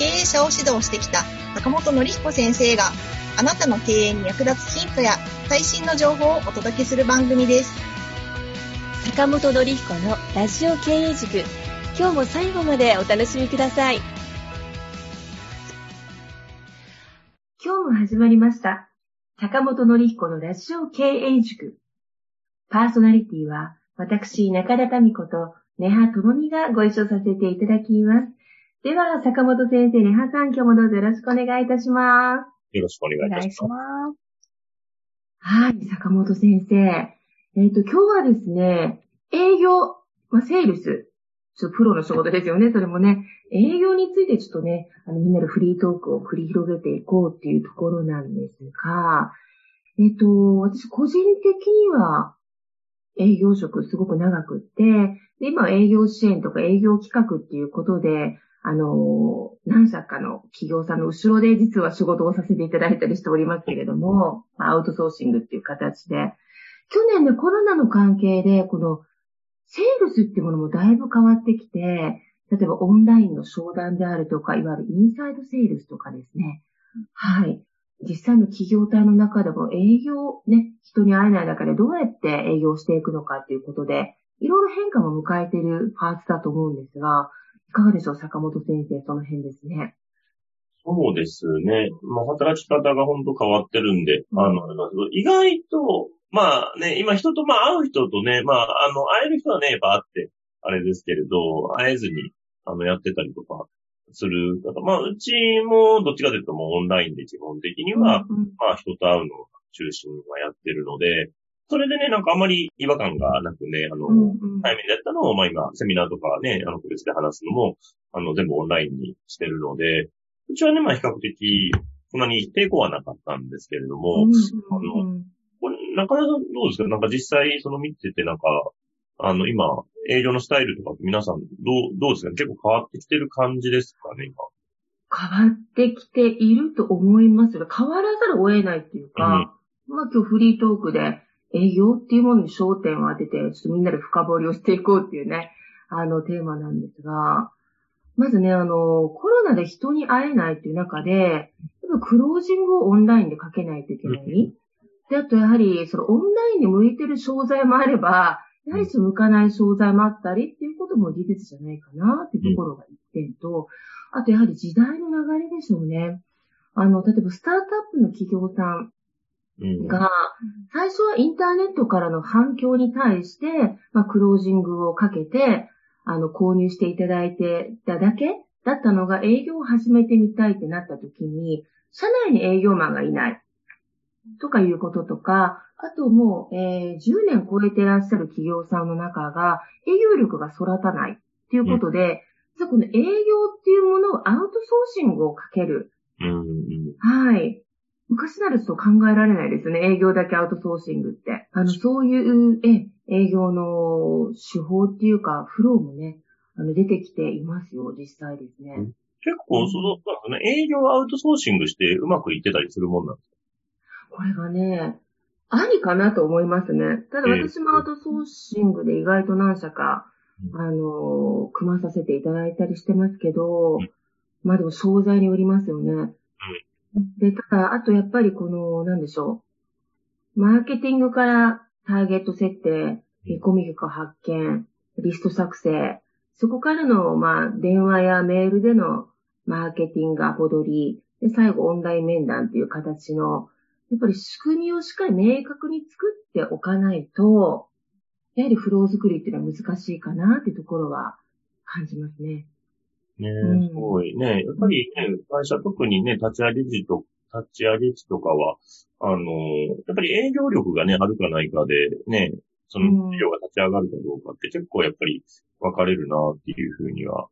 経営者を指導してきた坂本典彦先生があなたの経営に役立つヒントや最新の情報をお届けする番組です。坂本典彦のラジオ経営塾。今日も最後までお楽しみください。今日も始まりました。坂本典彦のラジオ経営塾。パーソナリティは私中田民子と根葉智美がご一緒させていただきますでは坂本先生根葉さん今日もどうぞよろしくお願いいたしますよろしくお願いいたします。ます。はい、坂本先生。えっ、と、今日はですね、営業、まあ、セールス、ちょっとプロの仕事ですよね、それもね。営業についてちょっとね、あの、みんなでフリートークを繰り広げていこうっていうところなんですが、えっ、と、私個人的には、営業職すごく長くって、で今営業支援とか営業企画っていうことで、あの、何社かの企業さんの後ろで実は仕事をさせていただいたりしておりますけれども、アウトソーシングっていう形で、去年ね、コロナの関係で、この、セールスってものもだいぶ変わってきて、例えばオンラインの商談であるとか、いわゆるインサイドセールスとかですね。はい。実際の企業体の中でも営業、ね、人に会えない中でどうやって営業していくのかっていうことで、いろいろ変化も迎えているパーツだと思うんですが、いかがでしょう、坂本先生、その辺ですね。そうですね。まあ、働き方が本当変わってるんで、あの、意外と、まあね、今人と、まあ会う人とね、まあ、あの、会える人はね、やっぱ会って、あれですけれど、会えずに、あの、やってたりとかする方。まあ、うちも、どっちかというともうオンラインで基本的には、うんうんまあ、人と会うのが中心はやってるので、それでね、なんかあまり違和感がなくね、あの、うんうん対面でやったのを、まあ今、セミナーとかね、あの、個別で話すのも、あの、全部オンラインにしてるので、うちはね、まあ比較的、そんなに抵抗はなかったんですけれども、うんうんうんこれ、中田さんどうですか？なんか実際、その見てて、なんか、あの、今、営業のスタイルとか皆さん、どう、どうですか？結構変わってきてる感じですかね、今？変わってきていると思いますよ。変わらざるを得ないっていうか、まあ今日フリートークで営業っていうものに焦点を当てて、ちょっとみんなで深掘りをしていこうっていうね、あのテーマなんですが、まずね、あの、コロナで人に会えないっていう中で、クロージングをオンラインでかけないといけない。で、あとやはり、そのオンラインに向いてる商材もあれば、やはりその向かない商材もあったりっていうことも事実じゃないかなっていうところが一点と、あとやはり時代の流れでしょうね。あの、例えばスタートアップの企業さん。が、最初はインターネットからの反響に対して、まあ、クロージングをかけて、あの、購入していただいてただけだったのが営業を始めてみたいってなった時に、社内に営業マンがいない。とかいうこととか、あともう、えー10年超えてらっしゃる企業さんの中が、営業力が育たないっていうことで、実はこの営業っていうものをアウトソーシングをかけるうん。うん。はい。昔ならちょっと考えられないですよね。営業だけアウトソーシングって。あの、そういう、え、営業の手法っていうか、フローもね、あの、出てきていますよ、実際ですね。結構、その、なんかね、営業をアウトソーシングしてうまくいってたりするもんなんですこれがね、ありかなと思いますね。ただええ私もアウトソーシングで意外と何社か、うあの、組まさせていただいたりしてますけどうん、まあでも商材によりますよね。で、ただ、あとやっぱりこの、なんでしょう。マーケティングからターゲット設定、見込み客発見、リスト作成、そこからの、まあ、電話やメールでのマーケティングアポ取り、で、最後オンライン面談っていう形の、やっぱり仕組みをしっかり明確に作っておかないと、やはりフロー作りっていうのは難しいかなっていうところは感じますね。ね。うん。すごいね。やっぱりね、会社特にね、立ち上げ時と、立ち上げ時とかは、あの、やっぱり営業力がね、あるかないかで、ね、その事業が立ち上がるかどうかって結構やっぱり分かれるなっていうふうには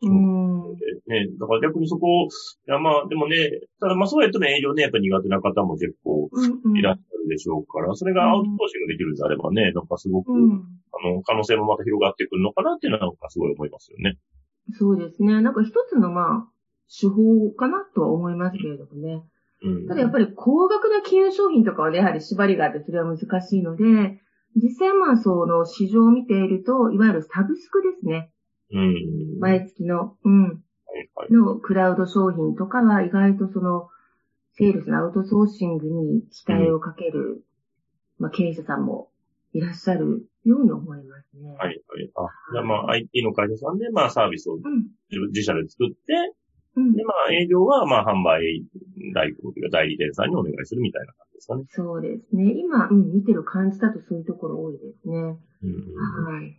気もね、だから逆にそこを、いやまあでもね、ただまあそうやってね、営業ね、やっぱ苦手な方も結構いらっしゃるでしょうから、それがアウトソーシングできるんであればね、なんかすごく、あの、可能性もまた広がってくるのかなっていうのはなんかすごい思いますよね。そうですね。なんか一つのまあ、手法かなとは思いますけれどもね。うん、ただやっぱり高額な金融商品とかはね、やはり縛りがあってそれは難しいので、実際まあその市場を見ていると、いわゆるサブスクですね。うん、毎月の、うん、はいはい、のクラウド商品とかは意外とその、セールスのアウトソーシングに期待をかける、うん、まあ経営者さんもいらっしゃるように思いますね。はい、はい。あ、じゃあまあ IT の会社さんでまあサービスを自社で作って、うん、でまあ営業はまあ販売代行というか代理店さんにお願いするみたいな感じですかね。そうですね。今、うん、見てる感じだとそういうところ多いですね。うん、はい。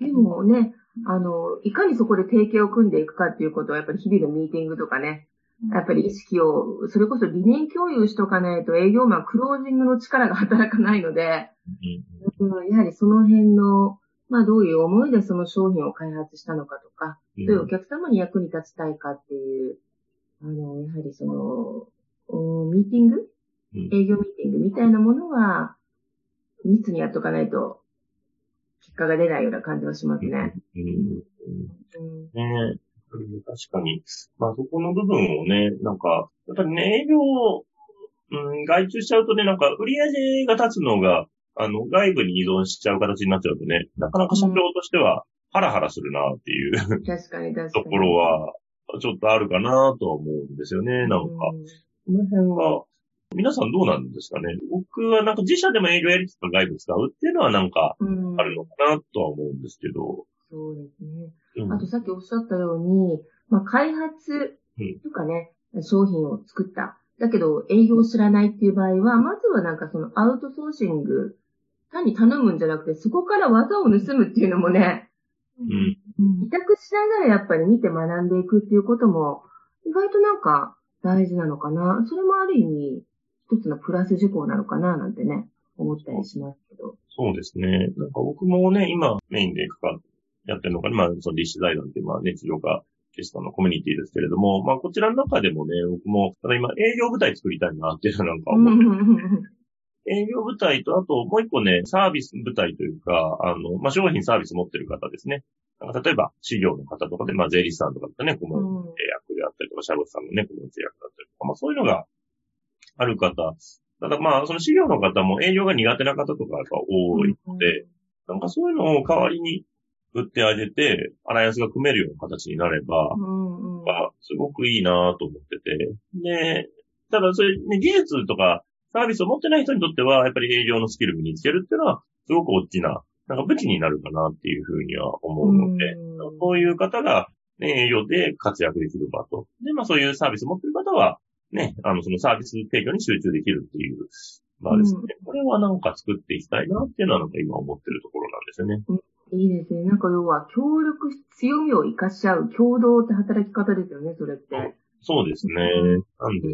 でもね、あの、いかにそこで提携を組んでいくかっていうことは、やっぱり日々のミーティングとかね、やっぱり意識を、それこそ理念共有しとかないと営業マン、クロージングの力が働かないので、うん、やはりその辺の、まあどういう思いでその商品を開発したのかとか、どういうお客様に役に立ちたいかっていう、あの、やはりその、ミーティング、営業ミーティングみたいなものは、密にやっとかないと、結果が出ないような感じはしますね。うん。うん、ね確かに。まあそこの部分をね、なんか、やっぱりね、営業、うん、外注しちゃうとね、なんか売り上げが立つのが、あの、外部に依存しちゃう形になっちゃうとね、なかなか社長としては、ハラハラするなっていう、確かに確かに。ところは、ちょっとあるかなとは思うんですよね、なんか。この辺は、皆さんどうなんですかね？僕はなんか自社でも営業やりつつ外部使うっていうのはなんか、あるのかなとは思うんですけど。そうですね。うん、あとさっきおっしゃったように、まあ、開発とかね、うん、商品を作った。だけど営業を知らないっていう場合は、まずはなんかそのアウトソーシング、単に頼むんじゃなくて、そこから技を盗むっていうのもね、うん。委託しながらやっぱり見て学んでいくっていうことも、意外となんか大事なのかな。それもある意味、一つのプラス事項なのかな、なんてね、思ったりしますけど。そうですね。なんか僕もね、今メインで関わっやってるのか、まあ、その立志財団っていう、まあ、ね、治療科ゲストのコミュニティですけれども、まあ、こちらの中でもね、僕も、ただ今、営業部隊作りたいなっていうのなんか思って営業部隊と、あと、もう一個ね、サービス部隊というか、あの、まあ、商品サービス持ってる方ですね。例えば、事業の方とかで、まあ、税理士さんとかってね、顧問役であったりとか、シャロスさんのね、顧問役だったりとか、まあ、そういうのがある方。ただまあ、その事業の方も営業が苦手な方とかが多いので、なんかそういうのを代わりに売ってあげて、アライアンスが組めるような形になれば、うんうん、すごくいいなと思ってて。で、ただそれ、ね、技術とかサービスを持ってない人にとっては、やっぱり営業のスキル身につけるっていうのは、すごく大きな、なんか武器になるかなっていうふうには思うので、うん、そういう方が、ね、営業で活躍できる場と。で、まあそういうサービスを持ってる方は、ね、あの、そのサービス提供に集中できるっていう、まあですね、うん、これはなんか作っていきたいなっていうのはなんか今思ってるところなんですよね。うんいいですね。なんか要は、協力、強みを活かし合う共同って働き方ですよね、それって。そうですね。なんで、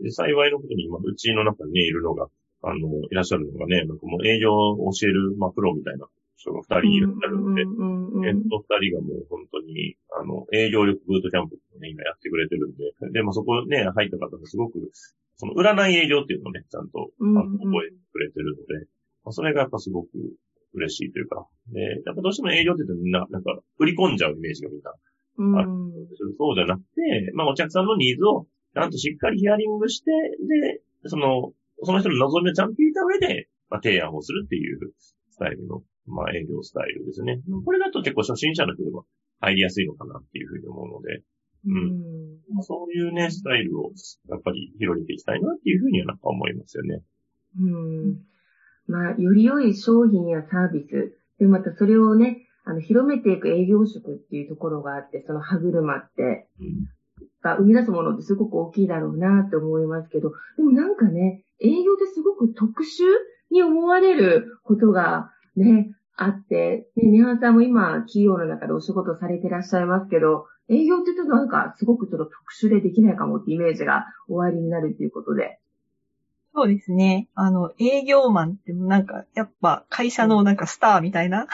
で幸いのことに今、うちの中にね、いるのが、あの、いらっしゃるのがね、なんかもう営業を教える、まあ、プロみたいな人が二人いらっしゃるんで、えっと、二人がもう本当に、あの、営業力ブートキャンプをね、今やってくれてるんで、で、まあ、そこね、入った方がすごく、その占い営業っていうのをね、ちゃんと、あの、覚えてくれてるので、まあ、それがやっぱすごく嬉しいというか、で、やっぱどうしても営業って言ってみんな、なんか、売り込んじゃうイメージがみんな、ある。そうじゃなくて、まあお客さんのニーズをちゃんとしっかりヒアリングして、で、その、その人の望みをちゃんと聞いた上で、まあ提案をするっていうスタイルの、まあ営業スタイルですね。これだと結構初心者の人でも入りやすいのかなっていうふうに思うので、うん。まあ、そういうね、スタイルをやっぱり広げていきたいなっていうふうにはなんか思いますよね。うん。まあ、より良い商品やサービス、で、またそれをね、あの、広めていく営業職っていうところがあって、その歯車って、が生み出すものってすごく大きいだろうなって思いますけど、でもなんかね、営業ってすごく特殊に思われることがね、あって、ね、ネハンさんも今、企業の中でお仕事されてらっしゃいますけど、営業って言うとなんかすごくちょっと特殊でできないかもってイメージが終わりになるっていうことで、そうですね。あの、営業マンってなんか、やっぱ会社のなんかスターみたいな、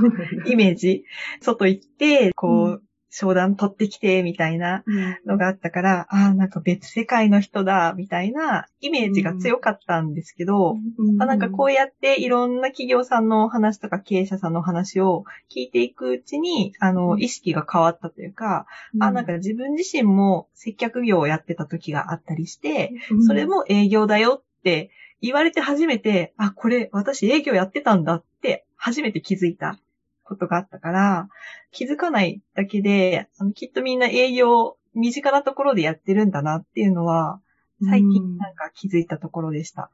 イメージ。外行って、こう、商談取ってきて、みたいなのがあったから、ああ、なんか別世界の人だ、みたいなイメージが強かったんですけど、あなんかこうやっていろんな企業さんの話とか経営者さんの話を聞いていくうちに、あの、意識が変わったというか、あ、なんか自分自身も接客業をやってた時があったりして、それも営業だよって言われて初めて、あ、これ私営業やってたんだって初めて気づいたことがあったから、気づかないだけで、あのきっとみんな営業身近なところでやってるんだなっていうのは、最近なんか気づいたところでした。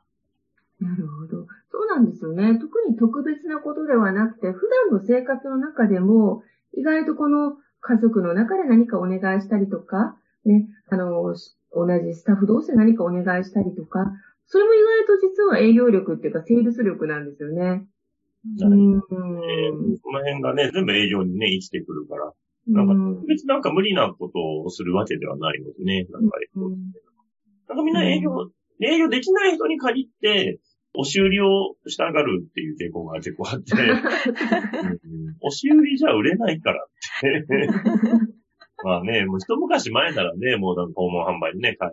なるほど。そうなんですよね。特に特別なことではなくて、普段の生活の中でも、意外とこの家族の中で何かお願いしたりとか、ね、あの、同じスタッフ同士で何かお願いしたりとか、それも意外と実は営業力っていうか、セールス力なんですよね。うん。えー、その辺がね、全部営業にね、生きてくるから。なんか、特別なんか無理なことをするわけではないのでね、なんか、うん、なんかみんな営業、うん、営業できない人に限って、押し売りをしたがるっていう傾向が結構あって、うん、押し売りじゃ売れないからって。まあね、もう一昔前ならね、もうなんか訪問販売でね、買う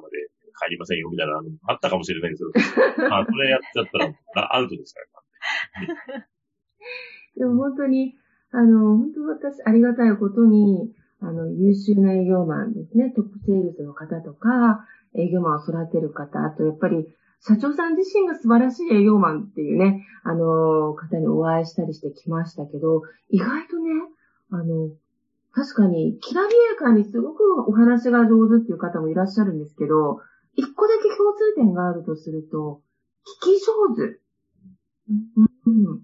まで帰りませんよみたいなのあったかもしれないですけど、まあそれやっちゃったらアウトですから。でも本当に、あの、本当私ありがたいことに、あの、優秀な営業マンですね、トップセールスの方とか、営業マンを育てる方、あとやっぱり社長さん自身が素晴らしい営業マンっていうね、あの、方にお会いしたりしてきましたけど、意外とね、あの、確かに、きらびやかにすごくお話が上手っていう方もいらっしゃるんですけど、一個だけ共通点があるとすると、聞き上手。うん。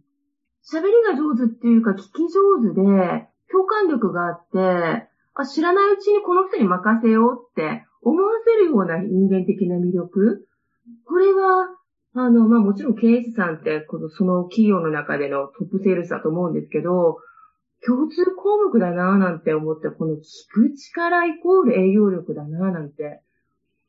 喋りが上手っていうか、聞き上手で、共感力があって、あ、知らないうちにこの人に任せようって思わせるような人間的な魅力？これは、あの、まあ、もちろん経営者さんって、この、その企業の中でのトップセールスだと思うんですけど、共通項目だなぁなんて思って、この聞く力イコール営業力だなぁなんて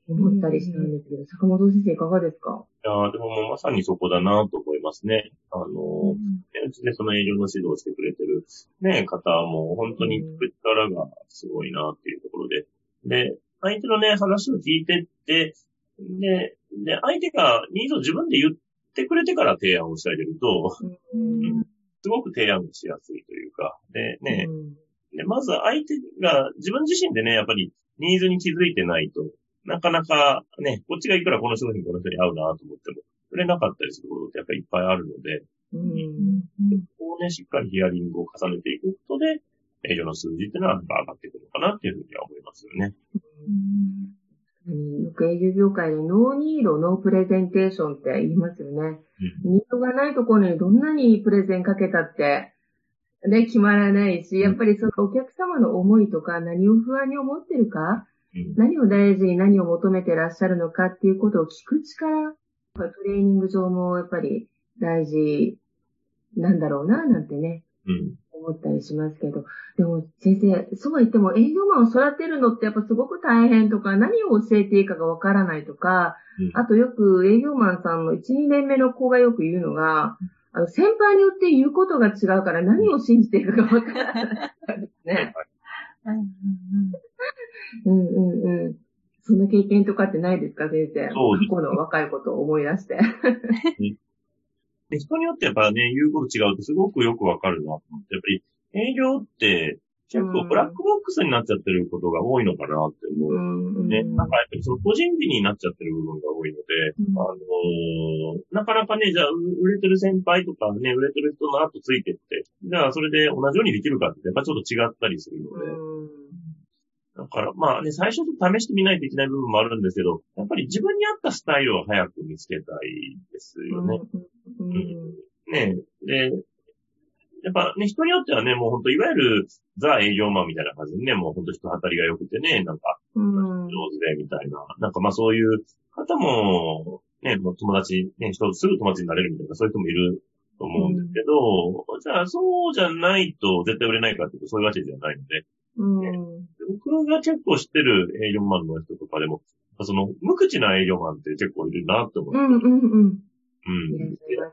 思ったりしたんですけど、坂本先生いかがですか？いやでももうまさにそこだなと思いますね。あの、うん、うちでその営業の指導をしてくれてるね、方も本当に聞く力がすごいなっていうところで。で、相手のね、話を聞いてって、で、で、相手がニーズを自分で言ってくれてから提案をしてあげると、うん、すごく提案しやすいというか、でね、うん、で、まず相手が自分自身でね、やっぱりニーズに気づいてないと、なかなかね、こっちがいくらこの商品この人に合うなと思っても、売れなかったりすることってやっぱりいっぱいあるので、うん、ここをね、しっかりヒアリングを重ねていくことで、営業の数字っていうのは上がってくるのかなっていうふうには思いますよね。うん、よく営業業界で No need、no presentation って言いますよね。うん、ニードがないところにどんなにプレゼンかけたって、ね、決まらないし、やっぱりそのお客様の思いとか何を不安に思ってるか、うん、何を大事に何を求めてらっしゃるのかっていうことを聞く力、トレーニング上もやっぱり大事なんだろうな、なんてね。うん思ったりしますけど。でも先生、そうは言っても営業マンを育てるのってやっぱすごく大変とか、何を教えていいかがわからないとか、うん、あとよく営業マンさんの1、2年目の子がよく言うのが、あの先輩によって言うことが違うから何を信じていいかがわからないですね。うんうんうん。そんな経験とかってないですか、先生？そう過去の若いことを思い出して。で 人によってやっぱね、言うこと違うとすごくよくわかるなと思って、やっぱり営業って結構ブラックボックスになっちゃってることが多いのかなって思う。うんね、なんかやっぱりその個人美になっちゃってる部分が多いので、うんあのーなかなかね、じゃあ売れてる先輩とかね、売れてる人の後ついてって、じゃあそれで同じようにできるかってやっぱちょっと違ったりするので、だからまあね、最初ちょっと試してみないといけない部分もあるんですけど、やっぱり自分に合ったスタイルを早く見つけたいですよね。うんね。で、やっぱね、人によってはね、もう本当いわゆるザ営業マンみたいな感じでね、もう本当人当たりが良くてね、なんかうん。上手でみたいな、なんかまあそういう方も、ね、もう友達、ね、人すぐ友達になれるみたいな、そういう人もいると思うんですけど、じゃあそうじゃないと絶対売れないかっていうとそういうわけじゃないので、うん僕が結構知ってる営業マンの人とかでも、その無口な営業マンって結構いるなって思って、うんうんうん。うん。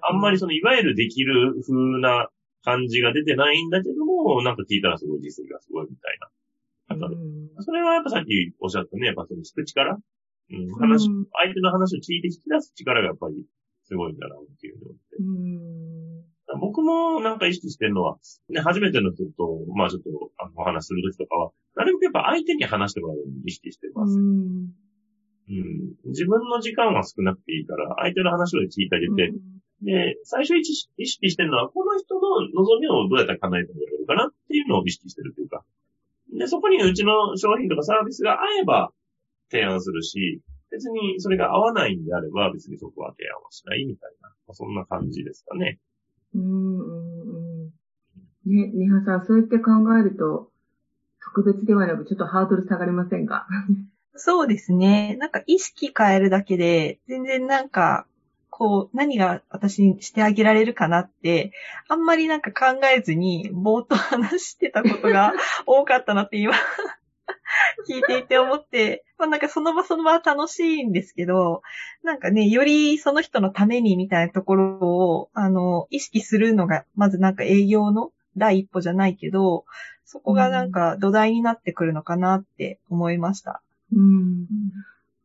あんまりその、いわゆるできる風な感じが出てないんだけども、なんか聞いたらすごい実績がすごいみたいな。方で。うん。それはやっぱさっきおっしゃったね、やっぱその聞く力うん、話、うん。相手の話を聞いて引き出す力がやっぱりすごいんだなっていうのって。うん僕もなんか意識してるのは、ね、初めての人と、まあちょっとあのお話しするときとかは、なるべくやっぱ相手に話してもらうように意識してます。うんうん。自分の時間は少なくていいから、相手の話を聞いてあげて、で、最初意識してるのは、この人の望みをどうやったら叶えてあげれるかなっていうのを意識してるというか。で、そこにうちの商品とかサービスが合えば提案するし、別にそれが合わないんであれば、別にそこは提案はしないみたいな、まあそんな感じですかね。うんうんうんね、ネハさん、そうやって考えると、特別ではなく、ちょっとハードル下がりませんか？そうですね。なんか意識変えるだけで、全然なんか、こう、何が私にしてあげられるかなって、あんまりなんか考えずに、ぼーっと話してたことが多かったなって今、聞いていて思って、まあなんかその場その場は楽しいんですけど、なんかね、よりその人のためにみたいなところを、あの、意識するのが、まずなんか営業の第一歩じゃないけど、そこがなんか土台になってくるのかなって思いました。うん。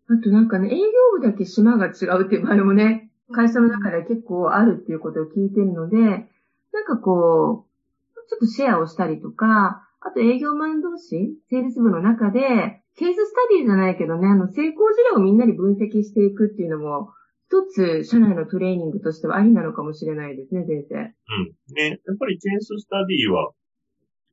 あとなんかね、営業部だけ島が違うっていう場合もね、会社の中で結構あるっていうことを聞いてるので、なんかこう、ちょっとシェアをしたりとか、あと営業マン同士、セールス部の中で、ケーススタディじゃないけどね、あの、成功事例をみんなに分析していくっていうのも、一つ、社内のトレーニングとしてはありなのかもしれないですね、先生。うん。ね、やっぱりケーススタディは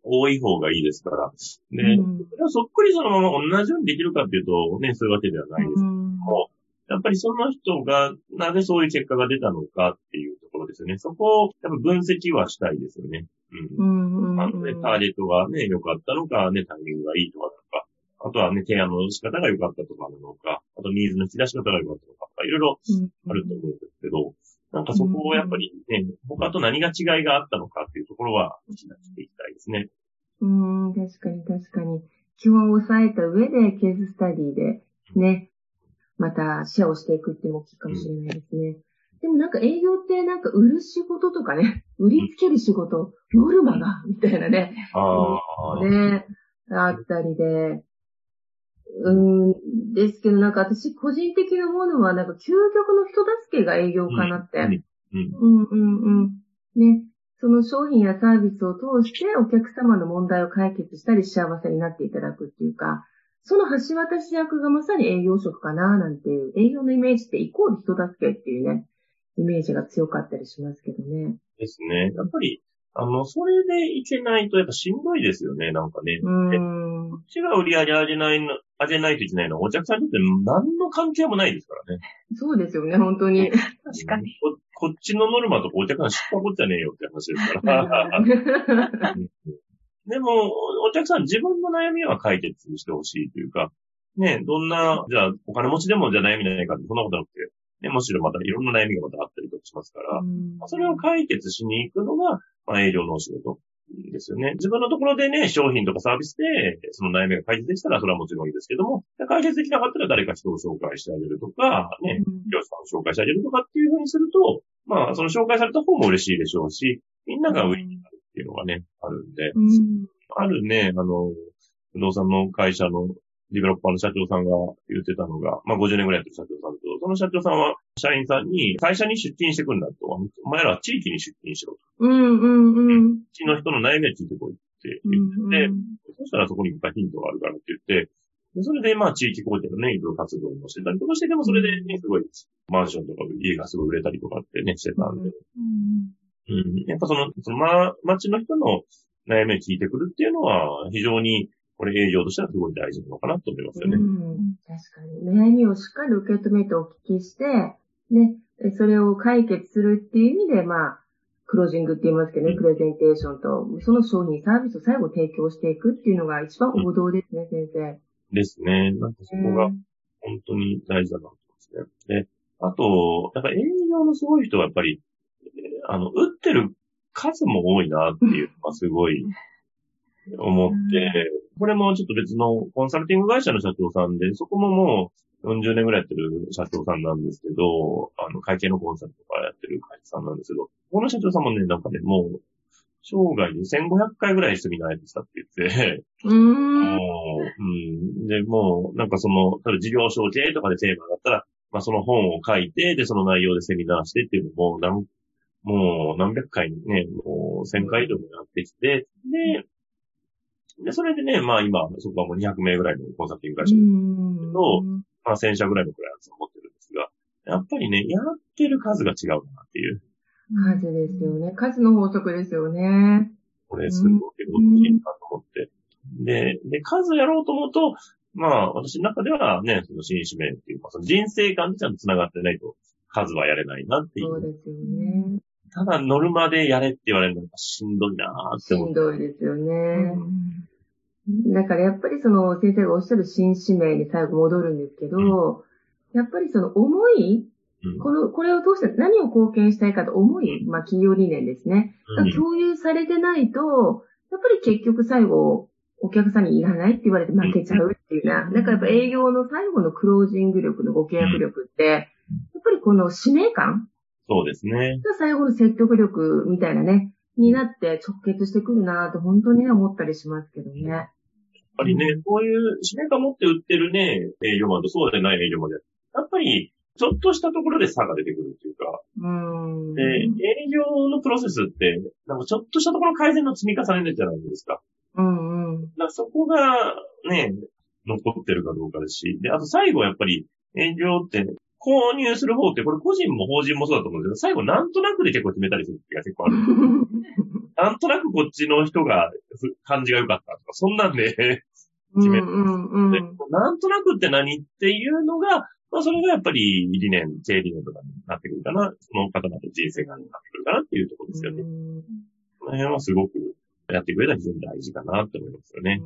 多い方がいいですから。で、うんそっくりそのまま同じようにできるかっていうと、ね、そういうわけではないですけども、やっぱりその人がなぜそういう結果が出たのかっていうところですよね。そこをやっぱ分析はしたいですよね。う。うんんうんまあね、ターゲットがね、良かったのか、ね、タイミングがいいとかなのか、あとはね、提案の仕方が良かったとかなのか、あとニーズの引き出し方が良かったとか、いろいろあると思うんですけど、なんかそこをやっぱりね、他と何が違いがあったのかっていうところは、引き出していきたいですね。うん、確かに確かに。基本を抑えた上でケーススタディでね、またシェアをしていくっていうのも大きいかもしれないですね。でもなんか営業ってなんか売る仕事とかね、売りつける仕事、ノルマが、みたいなね、ああ、ね、あったりで、うーん、ですけどなんか私個人的なものはなんか究極の人助けが営業かなって。うん。うんうんうん。ね。その商品やサービスを通してお客様の問題を解決したり幸せになっていただくっていうか、その橋渡し役がまさに営業職かななんていう、営業のイメージってイコール人助けっていうね、イメージが強かったりしますけどね。ですね。やっぱり、あの、それでいけないとやっぱしんどいですよね、なんかね。うーん。こっちが売り上げ上げないの、上げないといけないのはお客さんにとって何の関係もないですからね。そうですよね、本当に。確かに。こ。こっちのノルマとかお客さん知ったことじゃねえよって話ですから。でも、お客さん自分の悩みは解決してほしいというか、ね、どんな、じゃあ、お金持ちでもじゃあ悩みないかって、そんなことなくて、ね、むしろまたいろんな悩みがまたあったりとかしますから、それを解決しに行くのが、まあ、営業のお仕事ですよね。自分のところでね、商品とかサービスで、その悩みが解決できたら、それはもちろんいいですけども、解決できなかったら誰か人を紹介してあげるとか、ね、業者さんを紹介してあげるとかっていうふうにすると、まあ、その紹介された方も嬉しいでしょうし、みんなが上になるっていうのがね、あるんで、うんあるね、あの、不動産の会社のディベロッパーの社長さんが言ってたのが、まあ50年ぐらいやってる社長さんと、その社長さんは社員さんに会社に出勤してくんだと、お前らは地域に出勤しろと。うんうんうん。うちの人の悩みを聞いてこいってう言ってて、んそしたらそこにいっぱいヒントがあるからって言って、でそれでまあ地域貢献のね、いろいろ活動もしてたりとかして、でもそれでね、すごいマンションとか家がすごい売れたりとかってね、してたんで、うん、やっぱその、そのま、町の人の悩みを聞いてくるっていうのは、非常に、これ営業としてはすごい大事なのかなと思いますよね。うん確かに。悩みをしっかり受け止めてお聞きして、ね、それを解決するっていう意味で、まあ、クロージングって言いますけどね、うんプレゼンテーションと、その商品、サービスを最後提供していくっていうのが一番王道ですね、先生。ですね。なんかそこが本当に大事だなと思いますね。で、あと、やっぱ営業のすごい人はやっぱり、えーあの、打ってる数も多いなっていうのがすごい思って、これもちょっと別のコンサルティング会社の社長さんで、そこももう40年ぐらいやってる社長さんなんですけど、あの、会計のコンサルとかやってる会社さんなんですけど、この社長さんもね、なんかね、もう、生涯で1500回ぐらいセミナーやってきたって言って、う。もう、うん。で、もう、なんかその、例えば事業承継とかでテーマだったら、まあその本を書いて、で、その内容でセミナーしてっていうのも、なんもう何百回にね、もう1000回以上もやってきて、で、で、それでね、まあ今、そこはもう200名ぐらいのコンサルティング会社、うんとまあ1000社ぐらいのクライアントを持ってるんですが、やっぱりね、やってる数が違うなっていう、数ですよね。数の法則ですよね。これすごい大きいなと思って。で、で、数やろうと思うと、まあ、私の中ではね、その新使命っていうか、その人生観でちゃんと繋がってないと、数はやれないなっていう。そうですよね。ただ、ノルマでやれって言われるのがしんどいなーってし思って。んどいですよね。だからやっぱりその先生がおっしゃる新使命に最後戻るんですけど、やっぱりその思い、うんこの、これを通して何を貢献したいかと思い、まあ企業理念ですね。共有されてないと、やっぱり結局最後、お客さんにいらないって言われて負けちゃうっていうな。だからやっぱ営業の最後のクロージング力のご契約力って、やっぱりこの使命感そうですね。が最後の説得力みたいなね、になって直結してくるなと本当にね思ったりしますけどね。やっぱりねう、こういう使命感持って売ってるね、営業マンとそうでない営業マンで、やっぱり、ちょっとしたところで差が出てくるっていうか、うーん。で、営業のプロセスって、なんかちょっとしたところの改善の積み重ねじゃないですか。うんうん。だからそこがね、残ってるかどうかですし、で、あと最後やっぱり営業って、購入する方って、これ個人も法人もそうだと思うんですけど、最後なんとなくで結構決めたりする時が結構ある。なんとなくこっちの人がふ感じが良かったとか、そんなんで、決めうんうんでうん。なんとなくって何っていうのが、まあそれがやっぱり理念、経営理念とかになってくるかな、その方々の人生観になってくるかなっていうところですよね。うんこの辺はすごくやっていく上では非常に大事かなって思いますよね。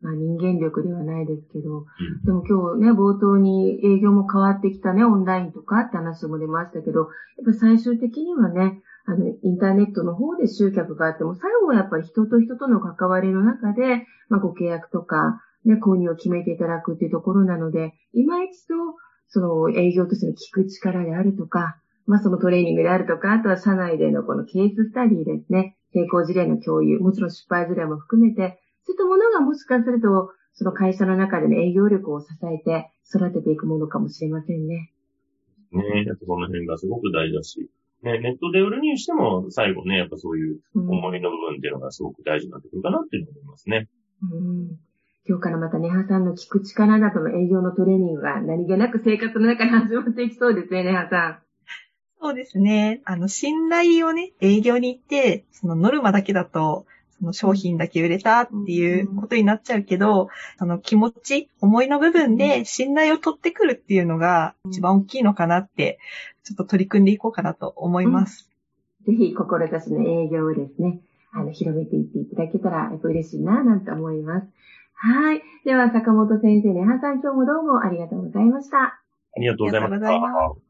まあ人間力ではないですけど、うん。でも今日ね、冒頭に営業も変わってきたね、オンラインとかって話も出ましたけど、やっぱ最終的にはね、あの、インターネットの方で集客があっても、最後はやっぱり人と人との関わりの中で、まあご契約とか、ね、購入を決めていただくっていうところなので、今一度、その営業としての聞く力であるとか、まあそのトレーニングであるとか、あとは社内でのこのケーススタディですね、成功事例の共有、もちろん失敗事例も含めて、そういったものがもしかすると、その会社の中での営業力を支えて育てていくものかもしれませんね。ねやっぱその辺がすごく大事だし、ね、ネットで売るにしても最後ね、やっぱそういううん思いの部分っていうのがすごく大事になってくるかなっていうのを思いますね。うん今日からまたネハさんの聞く力などの営業のトレーニングが何気なく生活の中で始まっていきそうですね、ネハさそうですね。あの、信頼をね、営業に行って、そのノルマだけだと、その商品だけ売れたっていうことになっちゃうけど、その気持ち、思いの部分で信頼を取ってくるっていうのが一番大きいのかなって、ちょっと取り組んでいこうかなと思います。ん。ぜひ、志の営業をですね、あの、広めていっていただけたら、やっぱ嬉しいな、なんて思います。はい。では、坂本先生、ネハさん、今日もどうもありがとうございました。ありがとうございました。